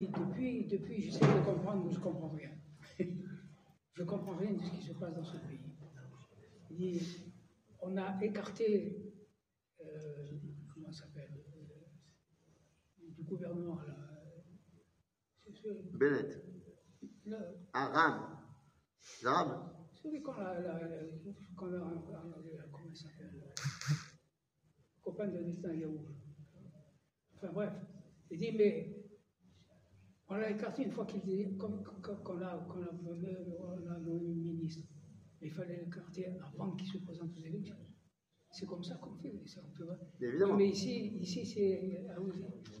Depuis, depuis j'essaie de comprendre, mais je ne comprends rien. je ne comprends rien de ce qui se passe dans ce pays. On a écarté, euh, comment ça s'appelle, euh, du gouvernement. Là, Bennett. Aram. Aram. Celui qu'on a, la, qu'on a, comment il s'appelle Copain de Netanyahu. Enfin bref, il dit, mais on l'a écarté une fois qu'il comme a, on a nommé ministre. Mais il fallait l'écarter avant qu'il se présente aux élections. C'est comme ça qu'on fait, ça, tu vois. Évidemment. Mais ici, ici c'est.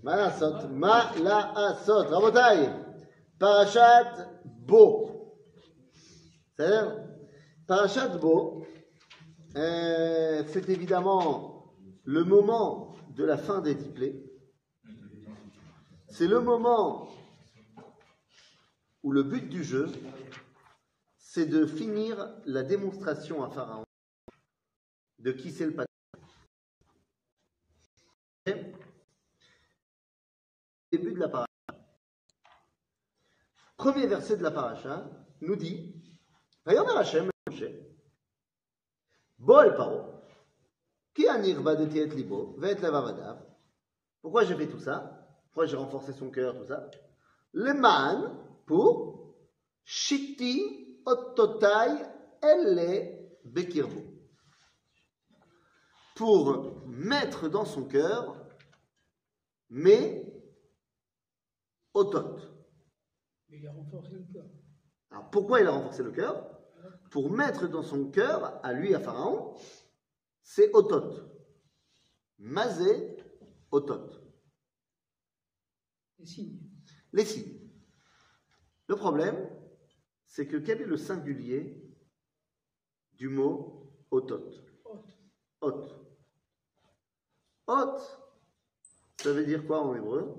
Ma la asot, ma la asot. Rabotai, parachat Bo. C'est-à-dire, parachat Bo, euh, c'est évidemment le moment de la fin des diplés. C'est le moment où le but du jeu, c'est de finir la démonstration à Pharaon de qui c'est le patron. Début de la paracha. Premier verset de la paracha nous dit Vayomer Hashem Moshe Bo el paro qui de et libo va être la Pourquoi j'ai fait tout ça? Pourquoi j'ai renforcé son cœur, tout ça? Le man pour Shiti Ototai Elle Bekirbo. Pour mettre dans son cœur mais Otot. Mais il a renforcé le cœur. Alors pourquoi il a renforcé le cœur? Pour mettre dans son cœur, à lui, à Pharaon, c'est Otot. Mazé Otot. Les signes. Les signes. Le problème, c'est que quel est le singulier du mot otot? Ot. Ot, ça veut dire quoi en hébreu?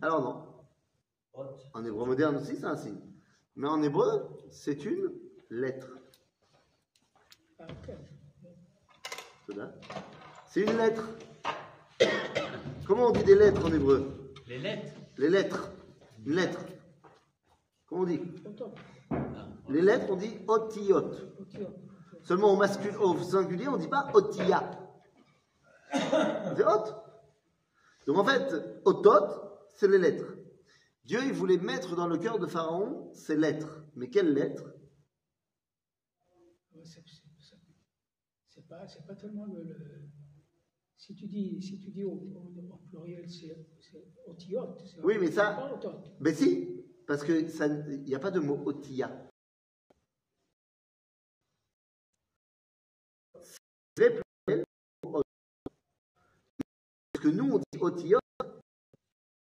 Alors non. En hébreu moderne aussi, c'est un signe. Mais en hébreu, c'est une lettre. Ah, c'est une lettre. Comment on dit des lettres en hébreu? Les lettres. Les lettres. Une lettre. Comment on dit Les lettres, on dit otiyot. Seulement au, masculin, au singulier, on ne dit pas otia. C'est ot. Donc en fait, otot, c'est les lettres. Dieu, il voulait mettre dans le cœur de Pharaon ces lettres. Mais quelles lettres? C'est pas, pas tellement le, Si tu dis, si tu dis au, pluriel, c'est otiot. Oui, mais ça. Mais si, parce qu'il n'y a pas de mot otia. C'est vrai Parce que nous, on dit otia,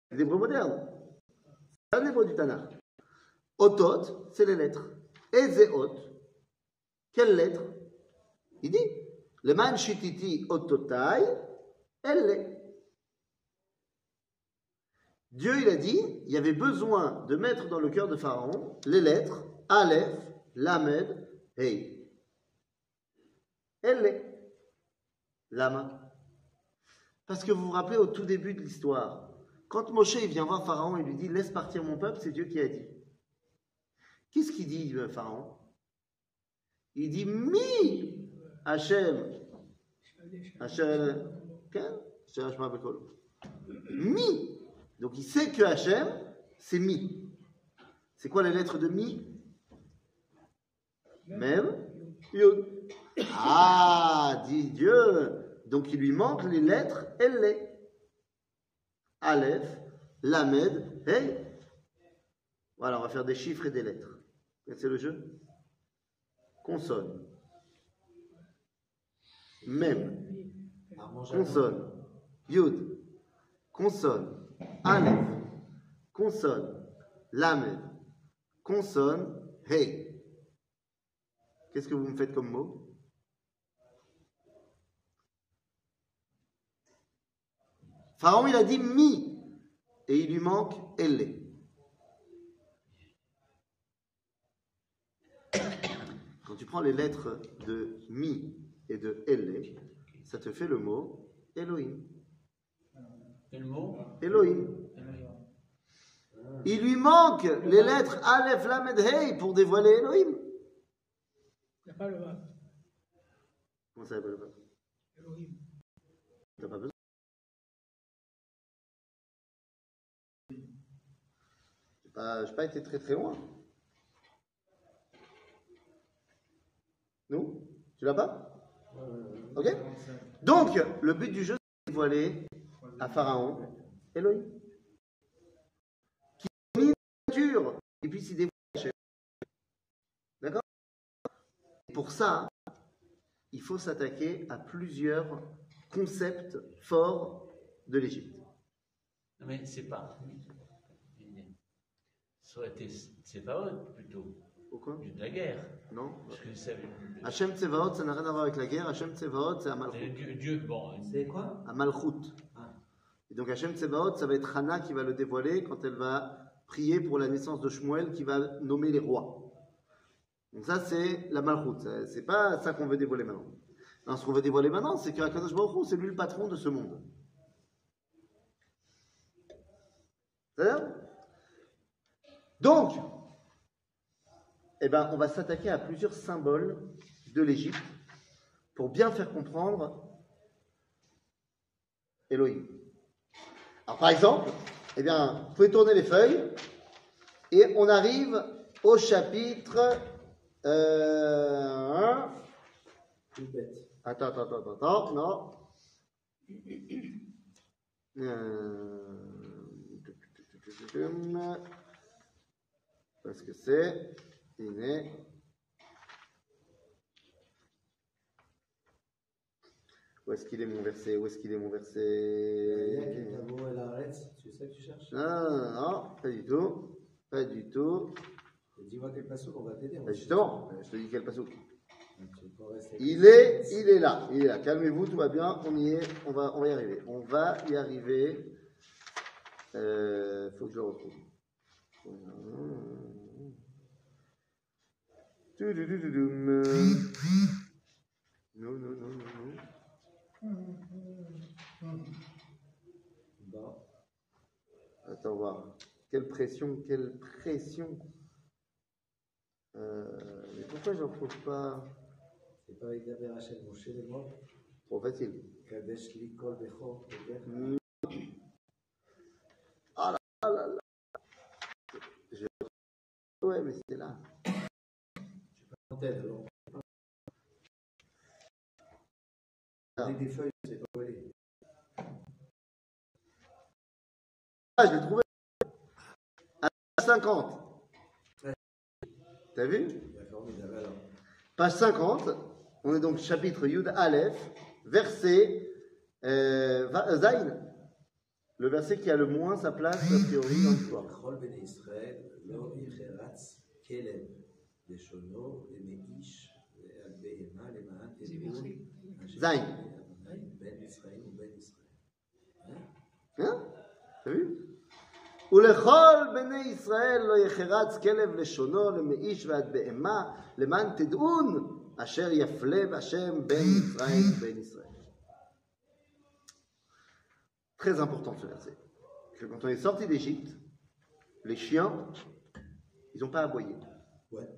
c'est l'hébreu moderne. C'est un hébreu du Tanakh. Otot, c'est les lettres. Ezeot, quelle lettre? Il dit le man shititi ototai, elle. Dieu, il a dit, il y avait besoin de mettre dans le cœur de Pharaon les lettres Aleph, Lamed, Hey. Elle est. Lama. Parce que vous vous rappelez au tout début de l'histoire, quand Moshe vient voir Pharaon et lui dit Laisse partir mon peuple, c'est Dieu qui a dit. Qu'est-ce qu'il dit, euh, Pharaon? Il dit Mi Hachem. Hachem. Mi. Donc il sait que Hachem, c'est Mi. C'est quoi les lettres de Mi? Même Yod. Ah, dit Dieu. Donc il lui manque les lettres Elle. Aleph, Lamed, Hey. Voilà, on va faire des chiffres et des lettres. C'est le jeu? Consonne. Même. Consonne. Yud. Consonne. Aleph, consonne, lamed, consonne, hey. Qu'est-ce que vous me faites comme mot? Pharaon, il a dit mi, et il lui manque elle. Quand tu prends les lettres de mi et de elle, ça te fait le mot Elohim. Mot Elohim. Il lui manque les lettres Aleph, Lamed, Hey pour dévoiler Elohim. Il n'y a pas le Vav. Comment ça s'appelle Elohim. T'as pas besoin J'ai pas, j'ai pas été très très loin. Nous? Tu l'as pas? Ok Donc, le but du jeu, c'est de dévoiler à Pharaon Elohim. Qui a mis une nature et puis s'y dévoile Hachem. D'accord? Et Pour ça, il faut s'attaquer à plusieurs concepts forts de l'Égypte. Non, mais c'est pas. Ça aurait été Tsevaot plutôt, Pourquoi de la guerre. Non Parce que ça, Hachem Tsevaot, ça n'a rien à voir avec la guerre. Hachem Tsevaot, c'est c'est Amalchut. Dieu, Dieu, bon, C'est quoi? Amalchut. Et donc Hachem Tsevaot, ça va être Hana qui va le dévoiler quand elle va prier pour la naissance de Shmuel qui va nommer les rois. Donc ça, c'est la Malchut. Ça, C'est pas ça qu'on veut dévoiler maintenant. Non, ce qu'on veut dévoiler maintenant, c'est qu'Akadosh Baruch c'est lui le patron de ce monde. C'est-à-dire Donc, eh ben, on va s'attaquer à plusieurs symboles de l'Égypte pour bien faire comprendre Elohim. Alors, par exemple, eh bien, vous pouvez tourner les feuilles et on arrive au chapitre. Euh. Attends, attends, attends, attends, non. Euh, Parce que c'est. Il est. Où est-ce qu'il est mon verset? Où est-ce qu'il est mon verset? C'est ça que tu cherches? Non, non, non, pas du tout. Pas du tout. Dis-moi quel passo qu'on va t'aider. Ben justement, je te dis quel Tu rester- Il est, il est là, il est là. Calmez-vous, tout va bien, on y est, on va, on va y arriver. On va y arriver. Euh, faut que je le retrouve. Non, non, non, non, Bon. Attends, voir. Quelle pression, quelle pression. Euh, mais pourquoi je ne retrouve pas? C'est pas avec Daber Hachem Moshe les morts Trop facile. Kadesh Likol Bechor Beber. Ouais, mais c'était là. En tête, alors. Avec des feuilles, c'est pas où Ah, je l'ai trouvé. À 50. T'as vu? Page 50, on est donc chapitre Yud Aleph, verset euh, euh Le verset qui a le moins sa place, a priori, dans l'histoire. Zayn. Hein? hein T'as vu? ולכל בני ישראל לא יחרץ כלב לשונו למאיש ועד בהמה למען תדעון אשר יפלה בהשם בין מצרים ובין ישראל. Très important ce verset. Que quand on est sorti d'Égypte, les chiens, ils n'ont pas aboyé. Ouais.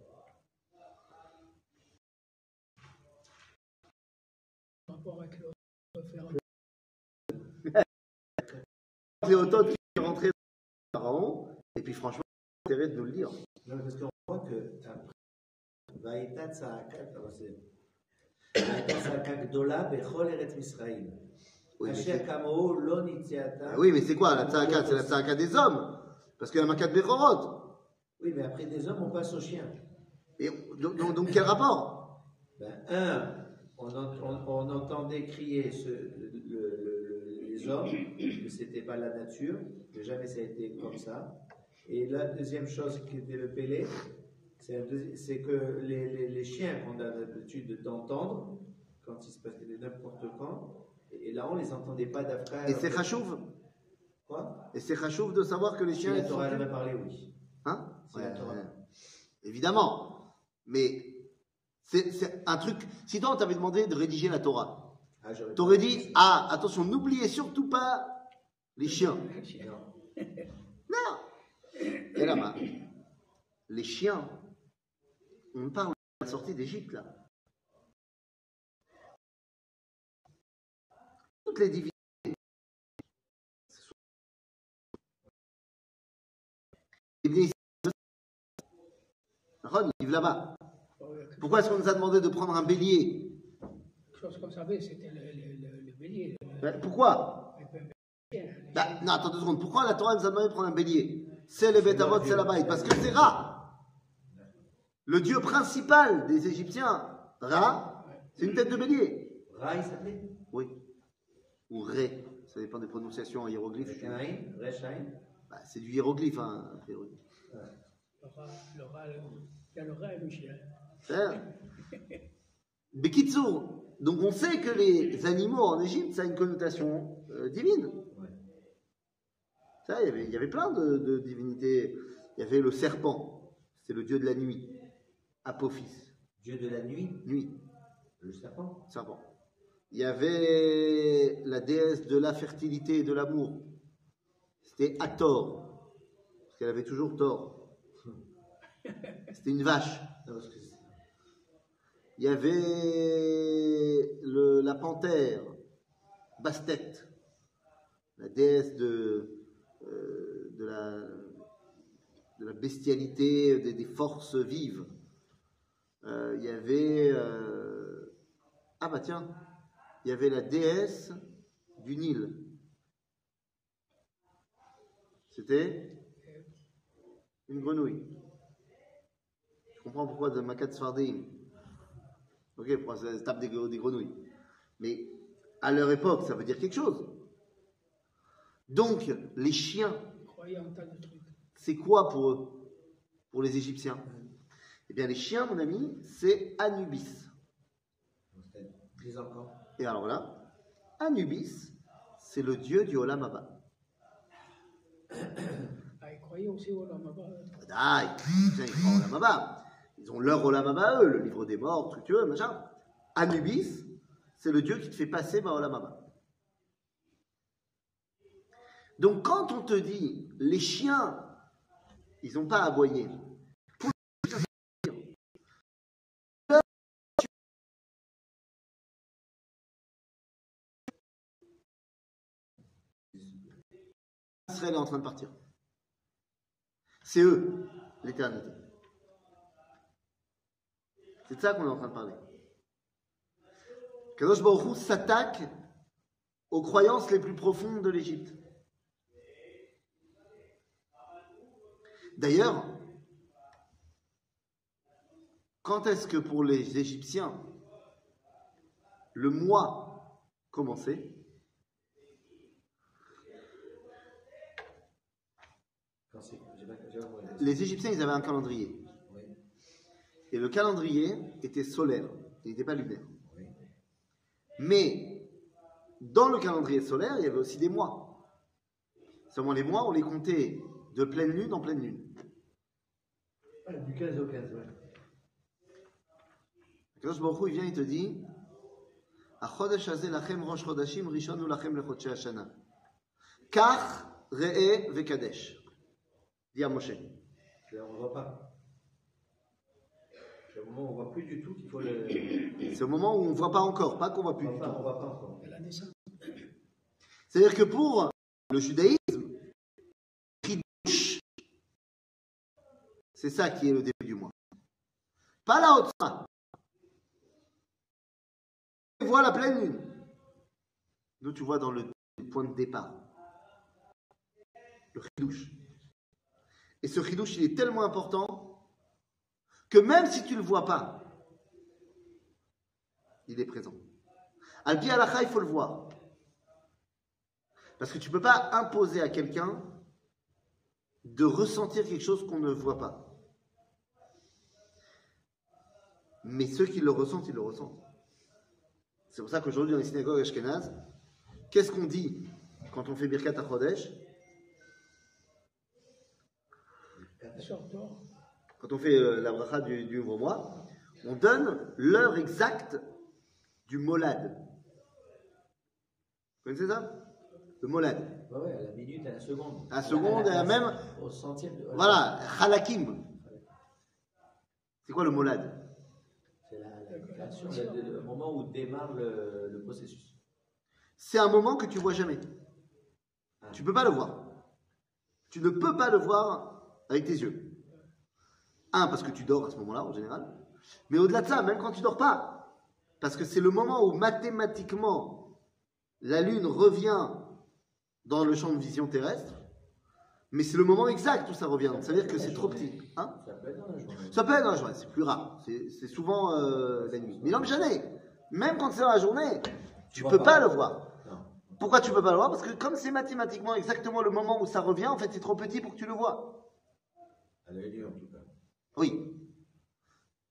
Par rapport avec le faire Cléotote et puis franchement, il intérêt de nous le dire. Oui, mais c'est quoi la tzaakat C'est la tzaakat des hommes. Parce qu'il y a la makat Bechorot. Oui, mais après des hommes, on passe aux chiens. Et donc, quel rapport? Ben, Un, on, entendait crier ce, les hommes, que c'était pas la nature, que jamais ça a été comme ça. Et la deuxième chose qui était le pélé, c'est que les, les- les chiens qu'on a l'habitude d'entendre, quand il se passait n'importe quand, et là on les entendait pas d'Afrique. Et c'est chachouv Quoi? Et c'est chachouv de savoir que les Si chiens. la ils sont- Torah elle parlé, oui. Hein? C'est la Ouais, Torah. ouais. Évidemment. Mais c'est un truc. Si toi, on t'avait demandé de rédiger la Torah, Ah, t'aurais dit Ah, attention, n'oubliez surtout pas les chiens. Non. Non Shama, les chiens, on parle de la sortie d'Égypte là. Toutes les divinités. Ron, ils vivent là-bas. Pourquoi est-ce qu'on nous a demandé de prendre un bélier Quelque chose qu'on savait, c'était le, le, le, le bélier. le- Pourquoi Ben, Non, attends deux secondes. Pourquoi la Torah nous a demandé de prendre un bélier? C'est le Betamot, c'est la Baït. Parce que c'est Ra. Le dieu principal des Égyptiens, Ra, c'est une tête de bélier. Ra, il s'appelait? Oui. Ou Ré. Ça dépend des prononciations en hiéroglyphe. Rechaïn. Bah, c'est du hiéroglyphe, hein, priori. le rat, le le- il y a le rat et le chien. Bekitsour. Donc on sait que les animaux en Égypte, ça a une connotation euh, divine. Ça, il y avait, il y avait plein de, de divinités. Il y avait le serpent, c'est le dieu de la nuit. Apophis, Dieu de la nuit, nuit, le serpent? serpent. Il y avait la déesse de la fertilité et de l'amour. C'était Hathor, parce qu'elle avait toujours tort. C'était une vache. Non, parce que c'est- Il y avait la panthère, Bastet, la déesse de, euh, la, bestialité, des, forces vives. Euh, il y avait. euh, ah bah tiens, il y avait la déesse du Nil. C'était une grenouille. Je comprends pourquoi de Makat. Ok, pour ça se tape des, des grenouilles. Mais à leur époque, ça veut dire quelque chose. Donc, les chiens, c'est quoi pour eux? Pour les Égyptiens? Eh bien, les chiens, mon ami, c'est Anubis. Et alors là, Anubis, c'est le dieu du Olam Abba. Ah, ils. Ah, croient au Olam Abba. Ils ont leur Olam Abba, eux, le livre des morts, truc, tu veux, machin. Anubis, c'est le dieu qui te fait passer par Olam Abba. Donc, quand on te dit, les chiens, ils n'ont pas à. Pour Israël est en train. C'est eux, l'éternité. C'est de ça qu'on est en train de parler. Kadosh Baruch s'attaque aux croyances les plus profondes de l'Égypte. D'ailleurs, quand est-ce que pour les Égyptiens, le mois commençait? Les Égyptiens, ils avaient un calendrier. Et le calendrier était solaire, il n'était pas lunaire. Mais dans le calendrier solaire, il y avait aussi des mois. Seulement les mois, on les comptait de pleine lune en pleine lune. Du 15 au 15, ouais. Kadosh Baruch il vient, il te dit "Achodesh hazeh lachem rosh chodashim rishon lachem lechodshei hashana. Kach re'eh vekadesh. Dit à Moshe. On ne voit pas. C'est au moment où on ne voit plus du tout qu'il faut le. C'est au moment où on ne voit pas encore, pas qu'on voit plus ne du voit tout. on voit pas encore. C'est-à-dire que pour le judaïsme, c'est ça qui est le début du mois. Pas la haute Tu vois la pleine lune. Nous, tu vois dans le point de départ. Le Kiddush. Et ce Kiddush, il est tellement important que même si tu ne le vois pas, il est présent. Al-Pi Alacha, il faut le voir. Parce que tu ne peux pas imposer à quelqu'un de ressentir quelque chose qu'on ne voit pas. Mais ceux qui le ressentent, ils le ressentent. C'est pour ça qu'aujourd'hui, dans les synagogues ashkénazes, qu'est-ce qu'on dit quand on fait Birkat HaChodesh Sors-toi. Quand on fait euh, la bracha du, du ouvre-moi, on donne l'heure exacte du molad. Vous connaissez ça? Le molad. Ouais, ouais, à la minute, à la seconde. À la seconde, à même, Au centième. de- voilà, halakim. C'est quoi le molad? C'est la, la création, le, moment où démarre le, le processus. C'est un moment que tu vois jamais. Tu peux pas le voir. Tu ne peux pas le voir avec tes yeux. Un, parce que tu dors à ce moment-là, en général. Mais au-delà de ça, même quand tu dors pas, parce que c'est le moment où mathématiquement la Lune revient dans le champ de vision terrestre, mais c'est le moment exact où ça revient. Donc ça veut dire que c'est trop petit. Hein? Ça peut être dans la journée. ça peut être dans la journée, c'est plus rare. C'est souvent euh, la nuit. Mais non, mais jamais. Même quand c'est dans la journée, tu vois peux pas. pas le voir. Pourquoi tu peux pas le voir? Parce que comme c'est mathématiquement exactement le moment où ça revient, en fait, c'est trop petit pour que tu le vois. À l'œil nu, en tout cas. Oui.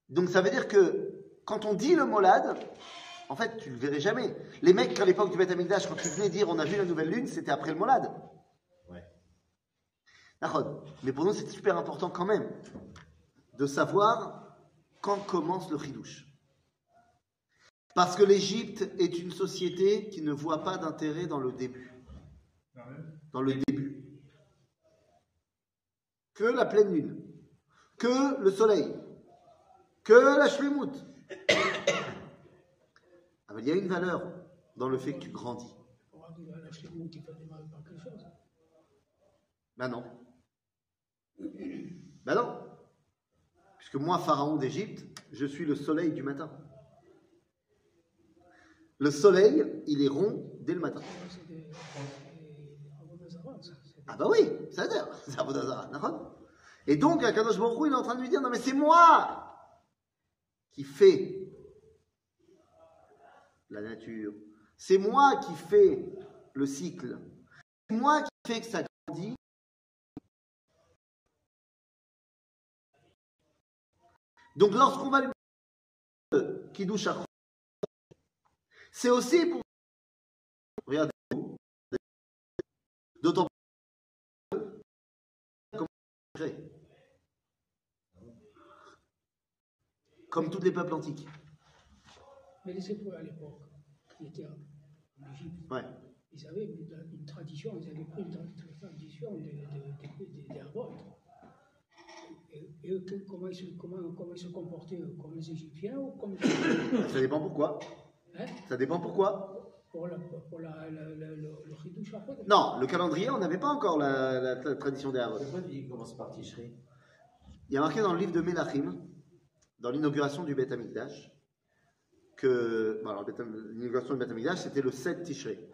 Donc ça veut dire que quand on dit le molad, en fait, tu le verrais jamais. Les mecs, à l'époque du Beth Amikdash, quand ils venaient dire on a vu la nouvelle lune, c'était après le molad. Ouais. Mais pour nous, c'est super important quand même de savoir quand commence le chidouche. Parce que l'Égypte est une société qui ne voit pas d'intérêt dans le début. Dans le début. Que la pleine lune. Que le soleil. Que la shlemut. Ah, mais il y a une valeur dans le fait que tu grandis. Peut démarrer par quelque chose. Ben non. Ben non. Puisque moi, pharaon d'Égypte, je suis le soleil du matin. Le soleil, il est rond dès le matin. Ah bah oui, ça veut dire, Et donc, Akadosh Baruch il est en train de lui dire, non mais c'est moi qui fais la nature. C'est moi qui fais le cycle. C'est moi qui fais que ça grandit. Donc lorsqu'on va lui qui douche à c'est aussi pour regardez d'autant créé. Comme tous les peuples antiques. Mais les Hébreux à l'époque, qui étaient en Égypte, Ouais. ils avaient une, une tradition, ils avaient pris une tra- tradition des de, de, des. Et, et eux, que- comment, ils se, comment, comment ils se comportaient Comme les Égyptiens ou comme les Ça dépend pourquoi. hein, Ça dépend pourquoi. Pour, la, pour la, la, la- le, le Hiddush Achot. Non, le calendrier, on n'avait pas encore la, la- la tradition des Havot. Pourquoi tu dis qu'il commence par Tishri? Il y a marqué dans le livre de Melachim, dans l'inauguration du Beth Amikdash, que bon, l'inauguration du Beth Amikdash, c'était le 7 Tishrei.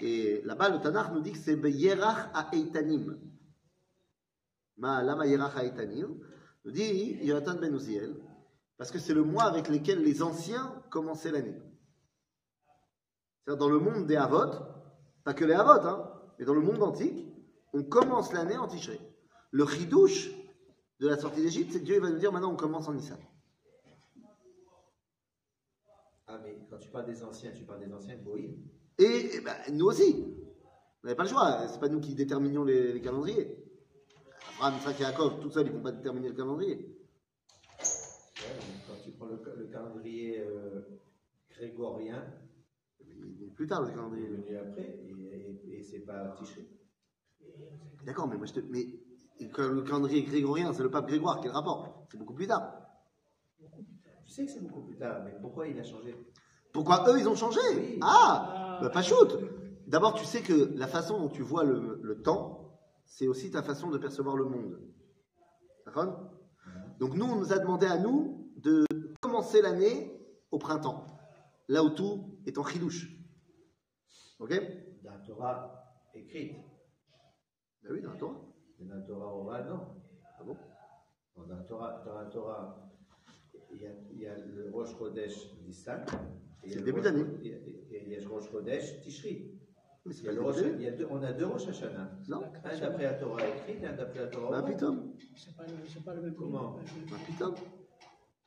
Et là-bas, le Tanakh nous dit que c'est Yerach à Eitanim. Ma lama Yerach à Eitanim nous dit Yonatan ben Uziel, parce que c'est le mois avec lequel les anciens commençaient l'année. C'est-à-dire dans le monde des Havot, pas que les Havot, hein, mais dans le monde antique, on commence l'année en Tishrei. Le chidouche de la sortie d'Égypte, c'est que Dieu il va nous dire maintenant on commence en Nissan. Ah, mais quand tu parles des anciens, tu parles des anciens de Goïm. Et, eh ben, nous aussi. On n'avait pas le choix. C'est pas nous qui déterminions les, les calendriers. Abraham, Isaac et Jacob, tout seuls, ils ne vont pas déterminer le calendrier. Ouais, quand tu prends le, le calendrier euh, grégorien, Il est plus tard le il est calendrier. venu après, et, et, et c'est pas Tishri. D'accord, mais moi je te. Mais le calendrier grégorien, c'est le pape Grégoire, quel rapport C'est beaucoup plus tard. Tu sais que c'est beaucoup plus tard, mais pourquoi il a changé? Pourquoi eux ils ont changé? Oui. Ah bah, Pas shoot D'abord, tu sais que la façon dont tu vois le, le temps, c'est aussi ta façon de percevoir le monde. D'accord? Donc nous, on nous a demandé à nous de commencer l'année au printemps, là où tout est en chidouche. Ok? Dans la Torah écrite. Ben oui, dans la Torah. Dans la Torah orale, non. Ah bon? Bon, Dans la Torah, dans la Torah il, y a, il y a le Rosh Chodesh Nissan. et il y a C'est le début Rosh- d'année. Il y a, il y a le Rosh Chodesh Tishri. Mais Il c'est y a pas le Rosh- il y a deux, on a deux Rosh Hashanah. Non Un d'après la Torah écrite, un d'après la Torah orale. pitom. C'est pas, le- c'est pas le même Comment Ben pitom.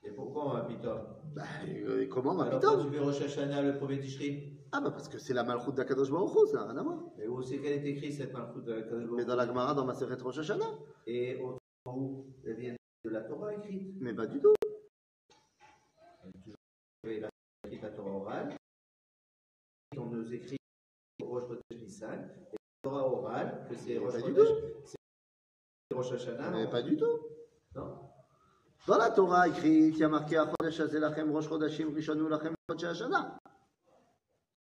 Et pourquoi un pitom? Ben, euh, comment ben Alors quand pitom tu fais Rosh Hashanah le premier Tishri? Ah bah parce que c'est la malchoute d'Akadosh Baruch Hu, ça n'a rien à voir. Et où c'est qu'elle est écrite cette malchoute de la Kadosh Baruch Mais dans la Gemara, dans ma Seret Rosh Hashanah. Et où elle vient de la Torah écrite. Mais pas du tout. Et la, la Torah orale. On nous écrit Rosh Chodesh Nissan, et la Torah orale, que c'est Rosh Pas du Chodesh, c'est Rosh Hashanah. Mais pas du tout. Non Dans la Torah écrit, il y a marqué Rosh Chodashim Rishonu Lachem Chodsh Hashanah.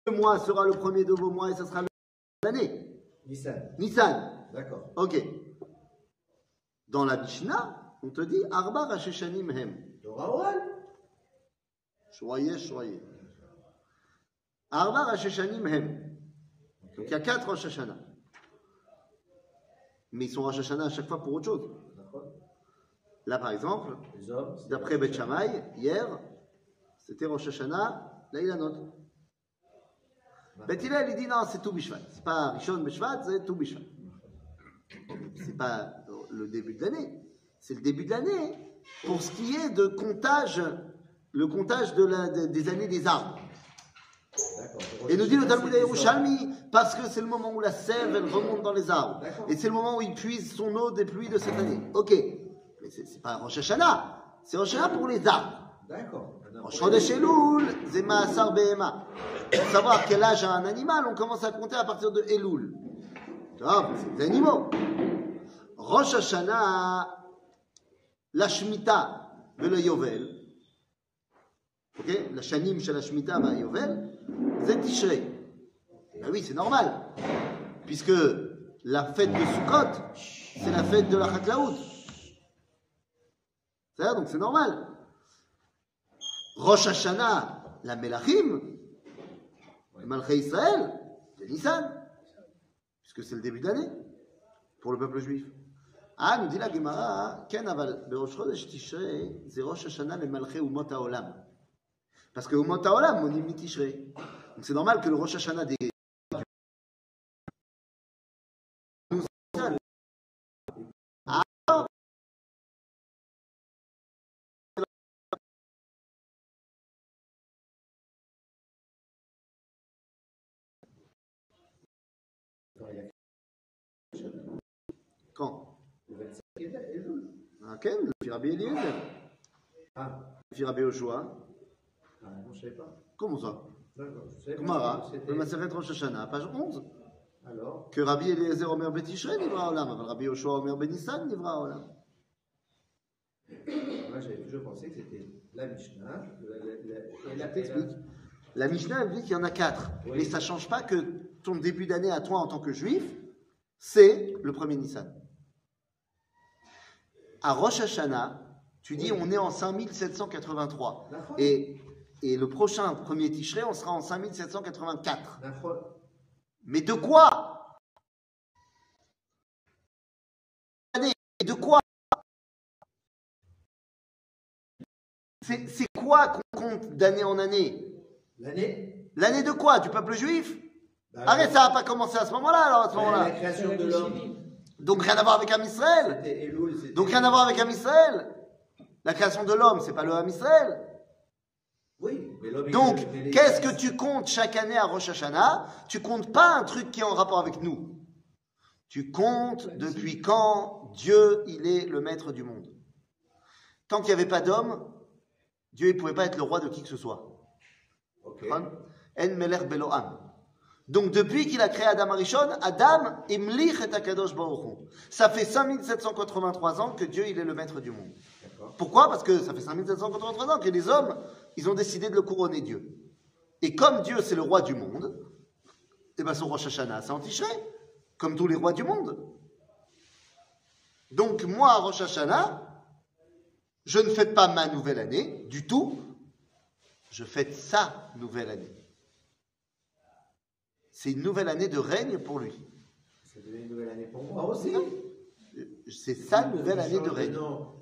Le mois sera le premier de vos mois et ce sera l'année. Nissan, Nissan. d'accord. Ok. Dans la Mishnah, on te dit Arba Rasheshanim Hem. Orale. Choyez, choyez. Arba Rasheshanim Hem. Donc il y a quatre Rosh Hashanah. Mais ils sont Rosh Hashanah à chaque fois pour autre chose. Là, par exemple, d'après Bet Shammai, hier, c'était Rosh Hashanah, là il a note. Bet Hillel, il dit non, c'est tout Bishvat. C'est pas Rishon Bishvat, c'est tout Bishvat. C'est pas le début de l'année. C'est le début de l'année pour ce qui est de comptage, le comptage de la- de- des années des arbres. Et nous dit le Talmud. Yerushalmi, parce que c'est le moment où la sève, elle remonte dans les arbres. Et c'est le moment où il puise son eau des pluies de cette année. Ok. Mais c'est pas Rosh Hashanah. C'est Rosh Hashanah pour les arbres. D'accord. Rosh Chodesh Elul, Behema. Savoir quel âge a un animal, on commence à compter à partir de Elul. Tu vois, c'est des animaux. Rosh Hashanah, la Shemitah, le Yovel. Ok? La Shanim la Shemitah, va Yovel, c'est. Ben oui, c'est normal. Puisque la fête de Sukkot, c'est la fête de la Chaklaout. C'est donc c'est normal. Rosh Hashanah, la Melachim, le Malchei Israël, c'est Nissan, puisque c'est le début d'année pour le peuple juif. Ah, nous dit la Gemara, Ken aval, berosh tishrei, c'est Rosh Hashanah le Malchei umot haolam. Parce que umot haolam, on dit tishrei. Donc c'est normal que le Rosh Hashanah des Quand? Le 25 Elul. Ah, le Rabbi Eliezer. Ah. Le Rabbi Oshua. Ah, non, je ne savais pas. Comment ça? D'accord, je le Maseret Rosh Hashanah, page 11. Alors? Que Rabbi Eliezer Omer Betishrei Nivra Olam, Rabbi Oshua Omer Benissan Nivra Olam. Moi, j'avais toujours pensé que c'était la Mishnah. La, la. La Mishnah, dit qu'il y en a quatre. Mais ça ne change pas que ton début d'année à toi en tant que juif, c'est le premier Nissan. À Rosh Hashanah, tu dis on est en 5783. D'accord. Et, et le prochain premier Tishrei, on sera en 5784. D'accord. Mais de quoi? Année, De quoi? C'est c'est quoi qu'on compte d'année en année? L'année? L'année de quoi? Du peuple juif? Bah, Arrête, ça n'a pas commencé à ce moment-là, alors à ce bah, La moment-là. création de l'homme. Donc rien à voir avec Am Israël. Donc rien à voir avec Am Israël. La création de l'homme, c'est pas le Am Israël. Oui, mais l'homme. Donc, qu'est-ce que tu comptes chaque année à Rosh Hashanah? Tu comptes pas un truc qui est en rapport avec nous. Tu comptes depuis quand Dieu, il est le maître du monde. Tant qu'il n'y avait pas d'homme, Dieu, il ne pouvait pas être le roi de qui que ce soit. Ok. En melech beloam. Donc, depuis qu'il a créé Adam Arishon, Adam imlich et akadosh baruch. Ça fait 5783 ans que Dieu, il est le maître du monde. Pourquoi? Parce que ça fait 5783 ans que les hommes, ils ont décidé de le couronner Dieu. Et comme Dieu, c'est le roi du monde, et ben son Rosh Hashanah, c'est en comme tous les rois du monde. Donc moi, à Rosh Hashanah, je ne fête pas ma nouvelle année du tout, je fête sa nouvelle année. C'est une nouvelle année de règne pour lui. C'est devenu une nouvelle année pour moi aussi. C'est sa nouvelle année de règne.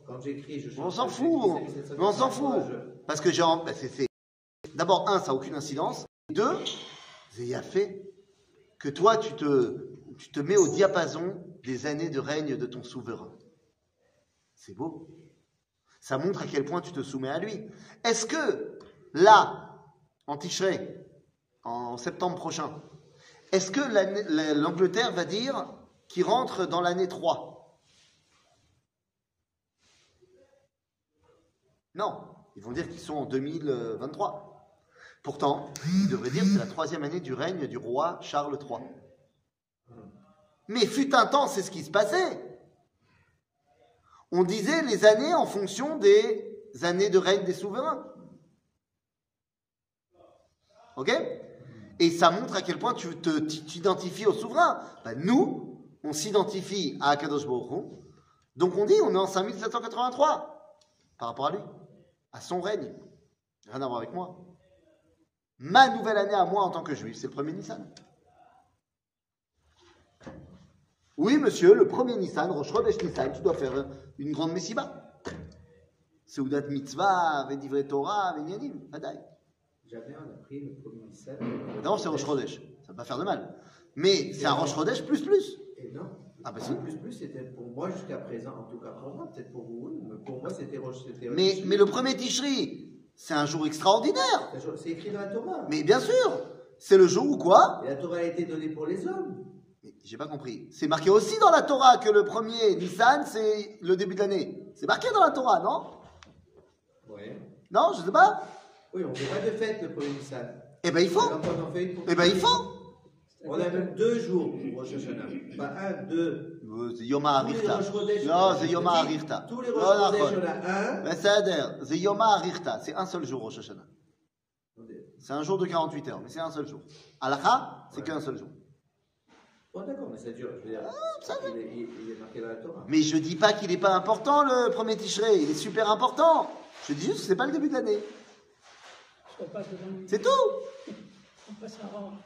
Quand j'écris, je change. On s'en fout, on- j'écris 1783, mais on s'en fout. Parce que j'ai. D'abord, un, ça n'a aucune incidence. Deux, il a fait que toi, tu te, tu te mets au diapason des années de règne de ton souverain. C'est beau. Ça montre à quel point tu te soumets à lui. Est-ce que, là, en Tishrei, en septembre prochain, est-ce que l'Angleterre va dire qu'il rentre dans l'année 3 Non, ils vont dire qu'ils sont en 2023. Pourtant, ils devraient dire que c'est la troisième année du règne du roi Charles III. Mais fut un temps, c'est ce qui se passait. On disait les années en fonction des années de règne des souverains. Ok? Et ça montre à quel point tu t'identifies au souverain. Ben, nous, on s'identifie à Akadosh Baruch. Donc on dit, on est en 5783 par rapport à lui, à son règne. Rien à voir avec moi. Ma nouvelle année à moi en tant que juif, c'est le premier Nissan. Oui, monsieur, le premier Nissan, Rosh Nissan, tu dois faire une grande messiba. Seudat mitzvah, vedivre Torah, venyanim, vadaï. Jamais on a pris le premier Nissan. D'abord, c'est Rosh Chodesh. Ça va pas faire de mal. Mais c'est un Rosh Chodesh plus plus. Et non. Ah, bah si. Plus plus, c'était pour moi jusqu'à présent, en tout cas pour moi, peut-être pour vous, mais pour moi c'était Rosh. Mais, mais le premier Tishri, c'est un jour extraordinaire. C'est écrit dans la Torah. Mais bien sûr, c'est le jour où quoi? Et la Torah a été donnée pour les hommes. Mais J'ai pas compris. C'est marqué aussi dans la Torah que le premier Nissan, c'est le début de l'année. C'est marqué dans la Torah, non? Oui. Non, je sais pas. Oui, on ne fait pas de fête le premier Nissan. Eh ben il faut. Donc on en fait une pour Eh ben il tous les- faut. On a même deux jours pour Rosh Hashanah. Pas un, deux. Euh, C'est Yoma Tous les Arirta. Rosh Chodesh, Non, on a c'est dit, Yoma Arirta. Tous les Non, Rosh Chodesh, נכון. on a un. בסדר, זה יום האריכתא, c'est un seul jour, Rosh Hashanah. C'est un jour de 48 heures, mais c'est un seul jour. Alacha, c'est qu'un seul jour. Bon, d'accord, mais ça dure. Je veux dire, il, est, il- il est marqué dans la Torah. Mais je dis pas qu'il n'est pas important, le premier Tishrei, il est super important. Je dis juste que c'est pas le début de l'année. C'est tout.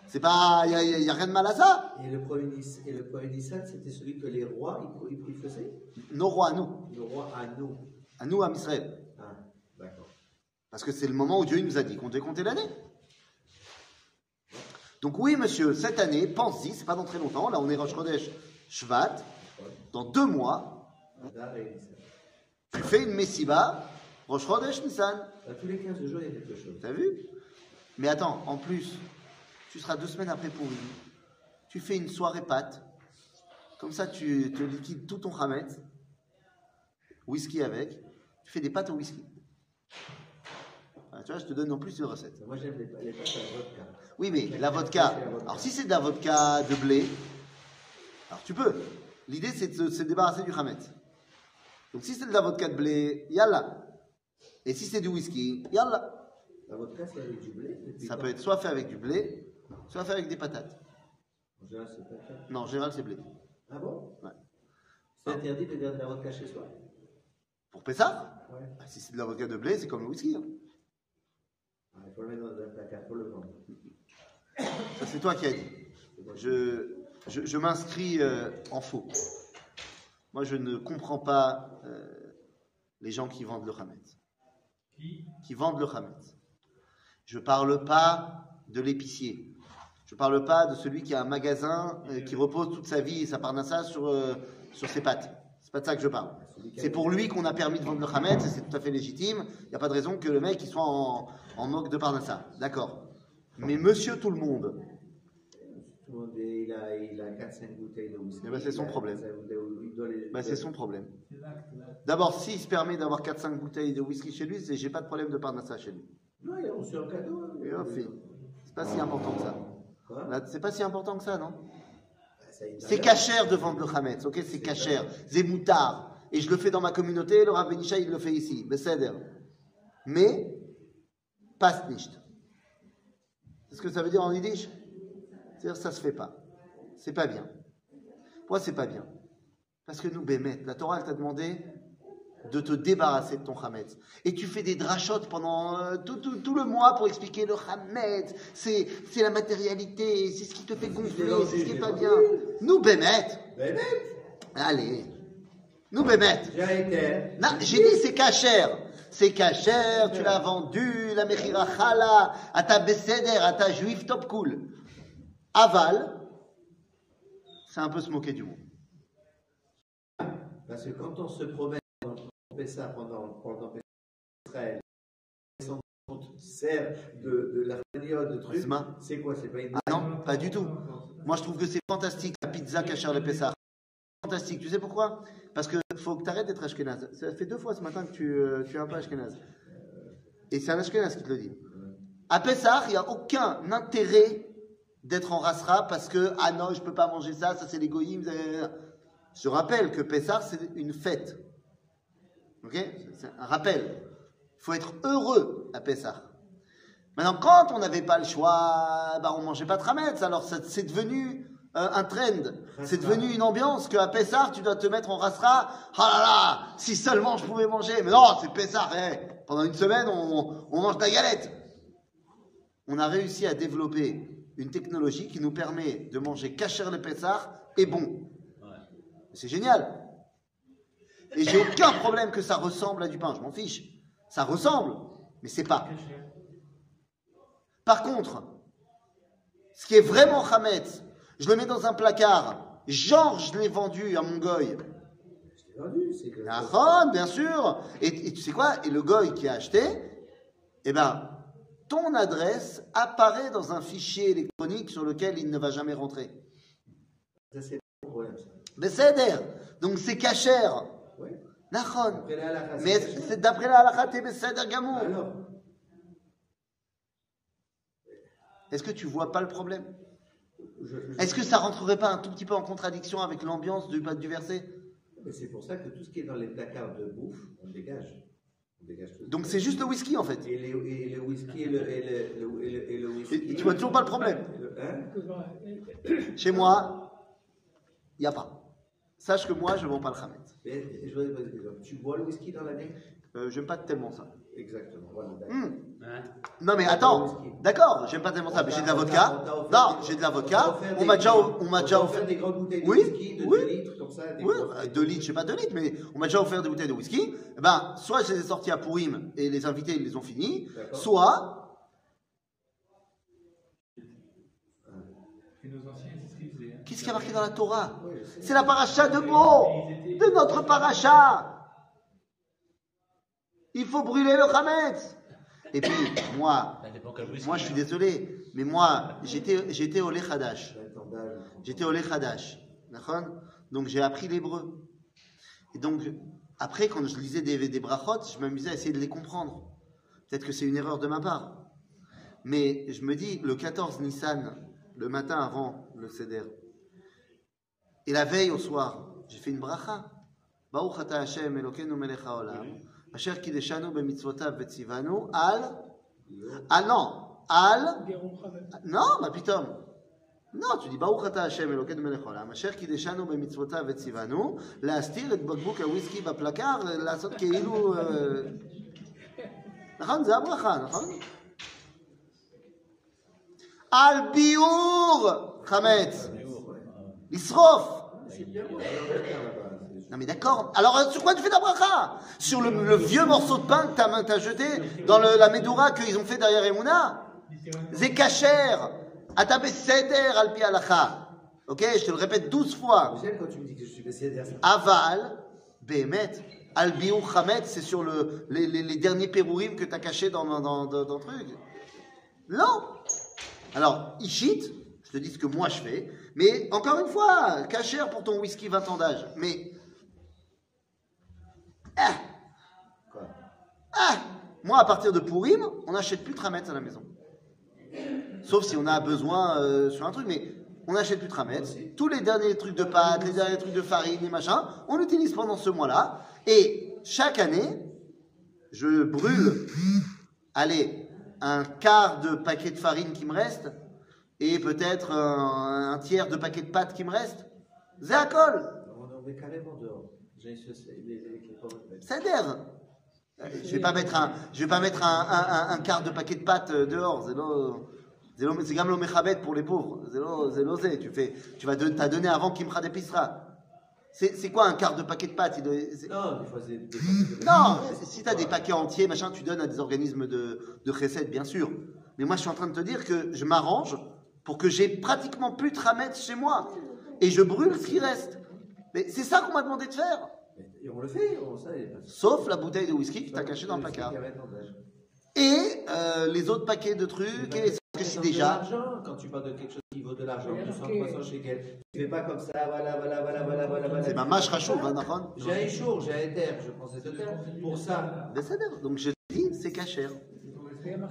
C'est pas, il y, a- a rien de mal à ça. Et le premier, et le premier Nissan, c'était celui que les rois, ils, ils, faisaient? Nos rois à nous, Le roi à nous. à nous, à Israël. Ah, d'accord. Parce que c'est le moment où Dieu nous a dit qu'on devait compter l'année. Donc oui, monsieur, cette année, pense-y, c'est pas dans très longtemps. Là, on est Rosh Chodesh Shvat. Dans deux mois, tu fais une Messiba, Rosh Chodesh Nissan. Tous les 15 jours, il y a quelque chose. T'as vu? Mais attends, en plus, tu seras deux semaines après pour Tu fais une soirée pâte. Comme ça, tu te liquides tout ton Hamet. Whisky avec. Tu fais des pâtes au whisky. Tu vois, je te donne en plus une recette. Moi, j'aime les, les pâtes à la vodka. Oui, mais la vodka. Alors, si c'est de la vodka de blé, alors tu peux. L'idée, c'est de se, se débarrasser du Hamet. Donc, si c'est de la vodka de blé, yalla. Et si c'est du whisky, yalla. La vodka, c'est avec du blé Ça peut être soit fait avec du blé, soit fait avec des patates. En général, c'est fait. Non, en général, c'est blé. Ah bon? Ouais. C'est interdit de garder de la vodka chez soi Pour Pessah, Ouais. bah, si c'est de la vodka de blé, c'est comme le whisky. hein. Ah, Il faut le mettre dans un placard pour le vendre. Ça, c'est toi qui as dit. Je, je, je m'inscris euh, en faux. Moi, je ne comprends pas euh, les gens qui vendent le Hametz. Qui vendent le Hametz. Je parle pas de l'épicier. Je parle pas de celui qui a un magasin euh, qui repose toute sa vie et sa parnassa sur, euh, sur ses pattes. C'est pas de ça que je parle. C'est pour lui qu'on a permis de vendre le Hametz et c'est tout à fait légitime. Il n'y a pas de raison que le mec il soit en, en moque de parnassa. D'accord. Mais monsieur tout le monde, Tout le monde, est- il a, il a 4-5 bouteilles de whisky. Eh ben, c'est son problème. 4-5 bouteilles, il doit les- il c'est son problème. D'abord, s'il se permet d'avoir 4-5 bouteilles de whisky chez lui, c'est j'ai pas de problème de parnassa chez lui. Non, il a reçu un cadeau. hein. C'est pas si important que ça. C'est pas si important que ça, non? Bah, C'est cachère de vendre le Hametz, ok? C'est cachère. C'est moutard. Et je le fais dans ma communauté, le Rav Benisha, il le fait ici. Beseder. Mais, pas nicht. C'est ce que ça veut dire en yiddish? C'est-à-dire, ça se fait pas. C'est pas bien. Pourquoi c'est pas bien Parce que nous, Bémet, la Torah, elle t'a demandé de te débarrasser de ton Hametz. Et tu fais des drachotes pendant euh, tout, tout- tout le mois pour expliquer le Hametz. C'est c'est la matérialité, c'est ce qui te fait gonfler, c'est ce qui est pas bien. Nous, Bémet, allez. Nous, Bémet. J'ai été. Non, j'ai dit c'est cachère. C'est cachère, tu l'as vendu, la mechira chala, à ta besséder, à ta juif top cool. Aval, c'est un peu se moquer du monde. Parce que quand on se promène, fait ça pendant, pendant Israël, son compte sert de, de la période de truc, c'est quoi C'est pas une. Ah non, pas du tout. Moi, je trouve que c'est fantastique, la pizza cachère le Pessah. Fantastique. Tu sais pourquoi? Parce que faut que tu arrêtes d'être Ashkenaz. Ça fait deux fois ce matin que tu, euh, tu es un peu Ashkenaz. Et c'est un Ashkenaz qui te le dit. À Pessah, il n'y a aucun intérêt d'être en rasera parce que, ah non, je peux pas manger ça, ça c'est l'égoïsme. Je rappelle que Pessah, c'est une fête. Ok? C'est un rappel. Il faut être heureux à Pessah. Maintenant, quand on n'avait pas le choix, bah, on mangeait pas de Hametz. Alors, c'est devenu euh, un trend. C'est devenu une ambiance qu'à Pessah, tu dois te mettre en rasera. Ah là là, si seulement je pouvais manger. Mais non, c'est Pessah. eh. Pendant une semaine, on, on mange de la galette. On a réussi à développer une technologie qui nous permet de manger kasher le Pessah et bon. C'est génial. Et j'ai aucun problème que ça ressemble à du pain. Je m'en fiche. Ça ressemble, mais c'est pas. Par contre, ce qui est vraiment Hametz, je le mets dans un placard. Genre, je l'ai vendu à mon goy. Nahon, bien sûr. Et, et tu sais quoi? Et le goy qui a acheté, eh ben, ton adresse apparaît dans un fichier électronique sur lequel il ne va jamais rentrer. C'est le problème, ça. Mais c'est d'air. Donc c'est cachère. Oui. Mais c'est- d'après la halakha, t'es beseder gamour. Est-ce que tu vois pas le problème? Est-ce que ça rentrerait pas un tout petit peu en contradiction avec l'ambiance du, du verset? C'est pour ça que tout ce qui est dans les placards de bouffe, on dégage. Donc c'est juste le whisky en fait. Et, le whisky et le, et le, et le- whisky. Et tu vois toujours pas le problème. Hein. Chez moi, il n'y a pas. Sache que moi, je vends pas le Hametz. Mais je. Tu bois le whisky dans l'année Euh, j'aime pas tellement ça. Exactement. Voilà. Hmm. Hein Non mais attends, d'accord, j'aime pas tellement ça, mais j'ai de la vodka. Non, j'ai de la vodka. On m'a déjà, on m'a déjà offert. des grandes bouteilles de Oui, whisky de oui. 2 litres, comme ça. des Oui, grosses- euh, deux litres, je sais pas deux litres, mais on m'a déjà offert des bouteilles de whisky. Eh ben, soit je les ai sorties à Pourim et les invités ils les ont finis, soit hein. qu'est-ce qu'il y a marqué dans la Torah. C'est la paracha de Beau, de notre paracha. Il faut brûler le Hametz. Et puis moi, moi je suis désolé, mais moi j'étais j'étais au Lechadash. J'étais au Lechadash. Donc j'ai appris l'hébreu. Et donc, après, quand je lisais des, des brachot, je m'amusais à essayer de les comprendre. Peut-être que c'est une erreur de ma part. Mais je me dis, le 14 Nissan, le matin avant le Seder, et la veille au soir, j'ai fait une bracha. Baruch Hashem Elokeinu melech haolam, asher kideshanu b'mitzvotav v'tzivanu al... Ah non, al... Guéron Chavet. Non, מה פתאום? לא, tu dis ברוך אתה השם אלוקינו מלך העולם, אשר קידשנו במצוותיו וציוונו, להסתיר את בקבוק הוויסקי בפלקר, לעשות כאילו... אה, נכון? זה הברכה, נכון? על ביעור חמץ, לשרוף. Non mais d'accord. Alors euh, sur quoi tu fais ta bracha? Sur le, le vieux morceau de pain que t'as t'as jeté dans le- la Medoura qu'ils ont fait derrière Emouna? C'est kacher. Atabé seder al pi halacha. Ok, je te le répète 12 fois. J'aime quand tu me dis que je suis BCDR. ça- Aval, Behemet, al biou chamet, c'est sur le, les, les, les derniers pérourim que t'as cachés dans, dans, dans, truc. Non. Alors, Ishit, je te dis ce que moi je fais, mais encore une fois, cacher pour ton whisky 20 ans d'âge. Mais. Quoi ah, moi, à partir de Pourim, on n'achète plus de Tramet à la maison. Sauf si on a besoin euh, sur un truc, mais on n'achète plus de Tramet. Tous les derniers trucs de pâtes, les derniers trucs de farine, les machins, on l'utilise pendant ce mois-là. Et chaque année, je brûle, allez, un quart de paquet de farine qui me reste, et peut-être un, tiers de paquet de pâtes qui me reste. Zéacol, On est. ça adhère. Je vais pas mettre un, je vais pas mettre un, un, un, un quart de paquet de pâtes euh, dehors. C'est c'est lo- l'omechabet pour les pauvres. C'est l'osé. Tu fais, tu vas t'as donné avant Kimcha d'épicerie. C'est, c'est quoi un quart de paquet de pâtes? Non, des fois, c'est. Non, si tu as des paquets entiers, machin, tu donnes à des organismes de, de recettes, bien sûr. Mais moi, je suis en train de te dire que je m'arrange pour que j'ai pratiquement plus de ramettes chez moi. Et je brûle ce qui reste. Mais c'est ça qu'on m'a demandé de faire. Et on le fait, on de- Sauf la bouteille de whisky que tu as cachée dans le placard. Il y a 20 ans d'âge. Et euh, les autres paquets de trucs. Et que si de déjà. l'argent, quand tu parles de quelque chose qui vaut de l'argent, 200, ok. 300 shekels, tu fais pas comme ça, voilà, voilà, voilà, voilà, voilà, voilà. C'est ma mâche rachou, hein, d'accord J'ai un échour, j'ai un terre, je prends cette terre pour ça. Ben, ça. Donc je dis, c'est cachère.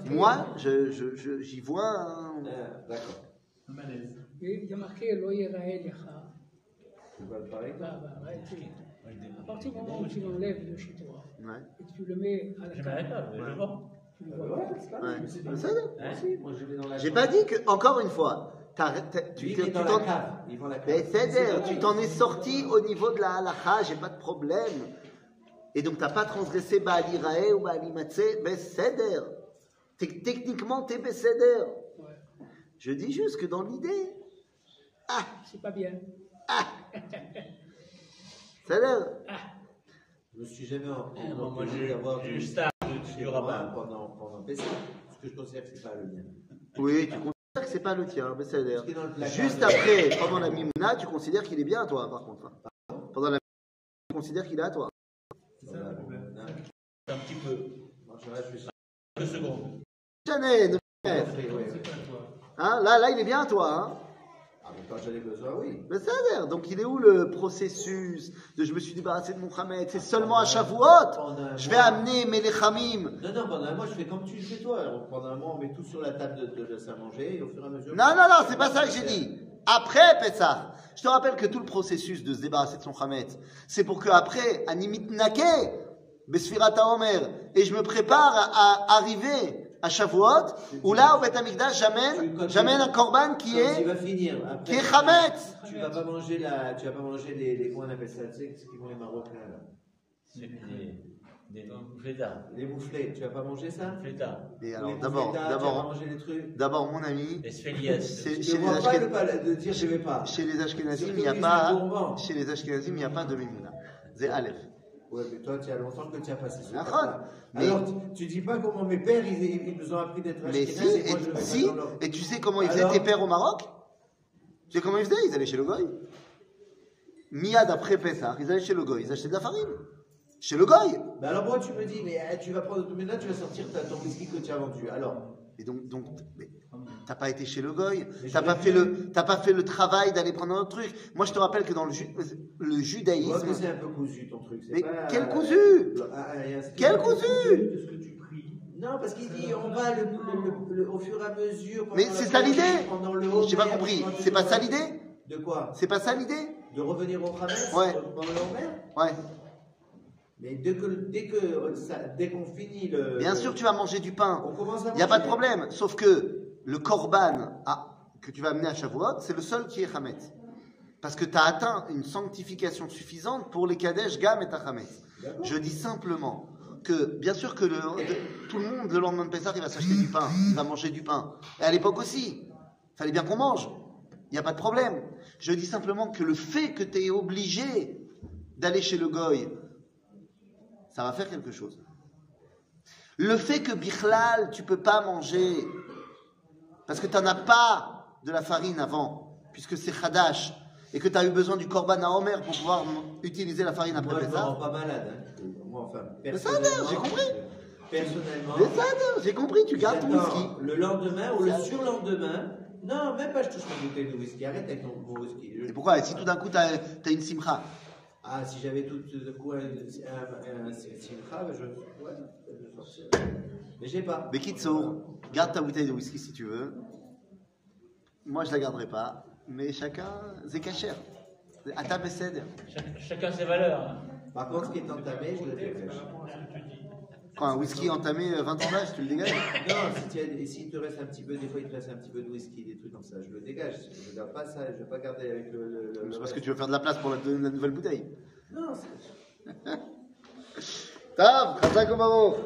Moi, je, je, je- j'y vois. un- Euh, D'accord. Un malaise. Il y a marqué Lo Yerael Yacha. C'est pas pareil? Bah, bah, ouais, tu- À partir du moment où tu l'enlèves de chez toi Ouais. et que tu le mets à la pas, je vends. tu le vois. ouais, J'ai pas dit que, encore une fois, tu t'en es sorti au niveau de la halakha, j'ai pas de problème. Et donc t'as pas transgressé Baali Rae ou Baali Matse, Besséder. Tec- Techniquement, t'es Besséder. Ouais. Je dis juste que dans l'idée, ah, C'est pas bien. Seder. Je me suis jamais en, en bon, moi, empêché j'ai d'avoir du, le star du rabbin. pendant, pendant Pessah, parce que je considère que c'est pas le mien. Oui, tu considères que c'est pas le tien, Juste après, pendant la Mimouna, tu considères qu'il est bien à toi, par contre. Pendant la Mimouna, tu considères qu'il est à toi. C'est ça le problème. Un petit peu. je reste, suis Deux secondes. Chanel, hein, là, là, il est bien à toi. Hein. Ah, mais quand j'en ai besoin, oui. Mais ça a l'air. Donc il est où le processus de je me suis débarrassé de mon Hamed C'est seulement à Shavuot? Je vais amener mes lechamim. Non, non, pendant un mois, je fais comme tu le fais toi. Alors, pendant un mois, on met tout sur la table de, de, de ça manger et au fur et à mesure. Non, non, non, c'est pas ça que j'ai dit. Après Pessah. Je te rappelle que tout le processus de se débarrasser de son Hamed, c'est pour que après, à Nimit Nake, Besfirata Omer, et je me prépare à, à arriver à Shavuot, où là, au Bet Amikdash, j'amène, j'amène un korban qui est, va finir. Après, qui est Hametz. Tu vas pas manger la, tu vas pas manger les, les comment on appelle ça, tu sais, ce qu'ils font les Marocains là. C'est des, flétards. Les mouflets, tu vas pas manger ça? Flétards. Et alors, d'abord, moufletas, d'abord, manger les trucs. d'abord, mon ami, Les chez ne les vois pas pas de dire je vais pas. chez les Ashkenazim, il n'y a pas, chez les Ashkenazim, il n'y a pas de Mimouna. C'est Aleph. Ouais, mais toi, tu as longtemps que tu as passé ce Ah, mais- Alors, tu, dis pas comment mes pères, ils, ils nous ont appris d'être Mais si, ashkénazes et moi, si, leur- et tu sais comment ils faisaient Alors tes pères au Maroc? Tu sais comment ils faisaient? Ils allaient chez le Goy. Miad après Pessah, ils allaient chez le Goy, ils achetaient de la farine. Chez le Goy. Mais alors, moi, tu me dis, mais eh, tu vas prendre, maintenant, tu vas sortir ta- ton whisky que tu as vendu. Alors, Et donc, donc t'as pas été chez le Goy, t'as pas fait le, t'as pas fait le travail d'aller prendre un autre truc. Moi, je te rappelle que dans le, ju- le judaïsme, mais c'est un peu cousu ton truc. c'est mais pas- quel cousu Ah, ah, Quel cousu. Non, parce qu'il dit, on va le, le- le- le- au fur et à mesure. Mais c'est ça l'idée J'ai pas compris. C'est pas ça l'idée De quoi C'est pas ça l'idée De revenir au Ouais. pendant le Homer Ouais. Mais dès que dès que ça- dès qu'on finit le. Bien sûr, tu vas manger du pain. Il n'y a pas de problème. Sauf que le korban à- que tu vas amener à Shavuot, c'est le seul qui est Hametz. Parce que tu as atteint une sanctification suffisante pour les Kadesh, Gam et Hametz. D'accord. Je dis simplement que, bien sûr que le- de- tout le monde, le lendemain de Pessah, il va s'acheter du pain. Il va manger du pain. Et à l'époque aussi, il fallait bien qu'on mange. Il n'y a pas de problème. Je dis simplement que le fait que tu es obligé d'aller chez le Goy, ça va faire quelque chose. Le fait que Bichlal, tu peux pas manger, parce que tu n'en as pas de la farine avant, puisque c'est Hadash, et que tu as eu besoin du Korban à Omer pour pouvoir utiliser la farine après Moi, je me pas malade. Hein. Moi, enfin, personnellement. j'ai compris. Personnellement. J'ai compris, tu gardes ton whisky. Le lendemain ou le surlendemain. Non, même pas, je touche ma bouteille de whisky. Arrête avec ton mon whisky. Je- Et pourquoi? Si tout d'un coup tu as, une simcha, Ah, si j'avais tout de coup un, simcha, ben je. Ouais, je. Mais j'ai pas. Bekitsour, garde ta bouteille de whisky si tu veux. Moi je la garderai pas, mais chacun, c'est cachère. À ta chacun ses valeurs. hein. Par contre, ce qui est entamé, je le dégage. Quand un whisky entamé euh, 20 ans d'âge, tu le dégages. Non, si tu as- et s'il te reste un petit peu, des fois il te reste un petit peu de whisky, des trucs comme ça, je le dégage. Je ne garde pas ça, je ne vais pas garder avec le. le, le- C'est parce que tu veux faire de la place pour la, la nouvelle bouteille. Non, c'est. Omaro.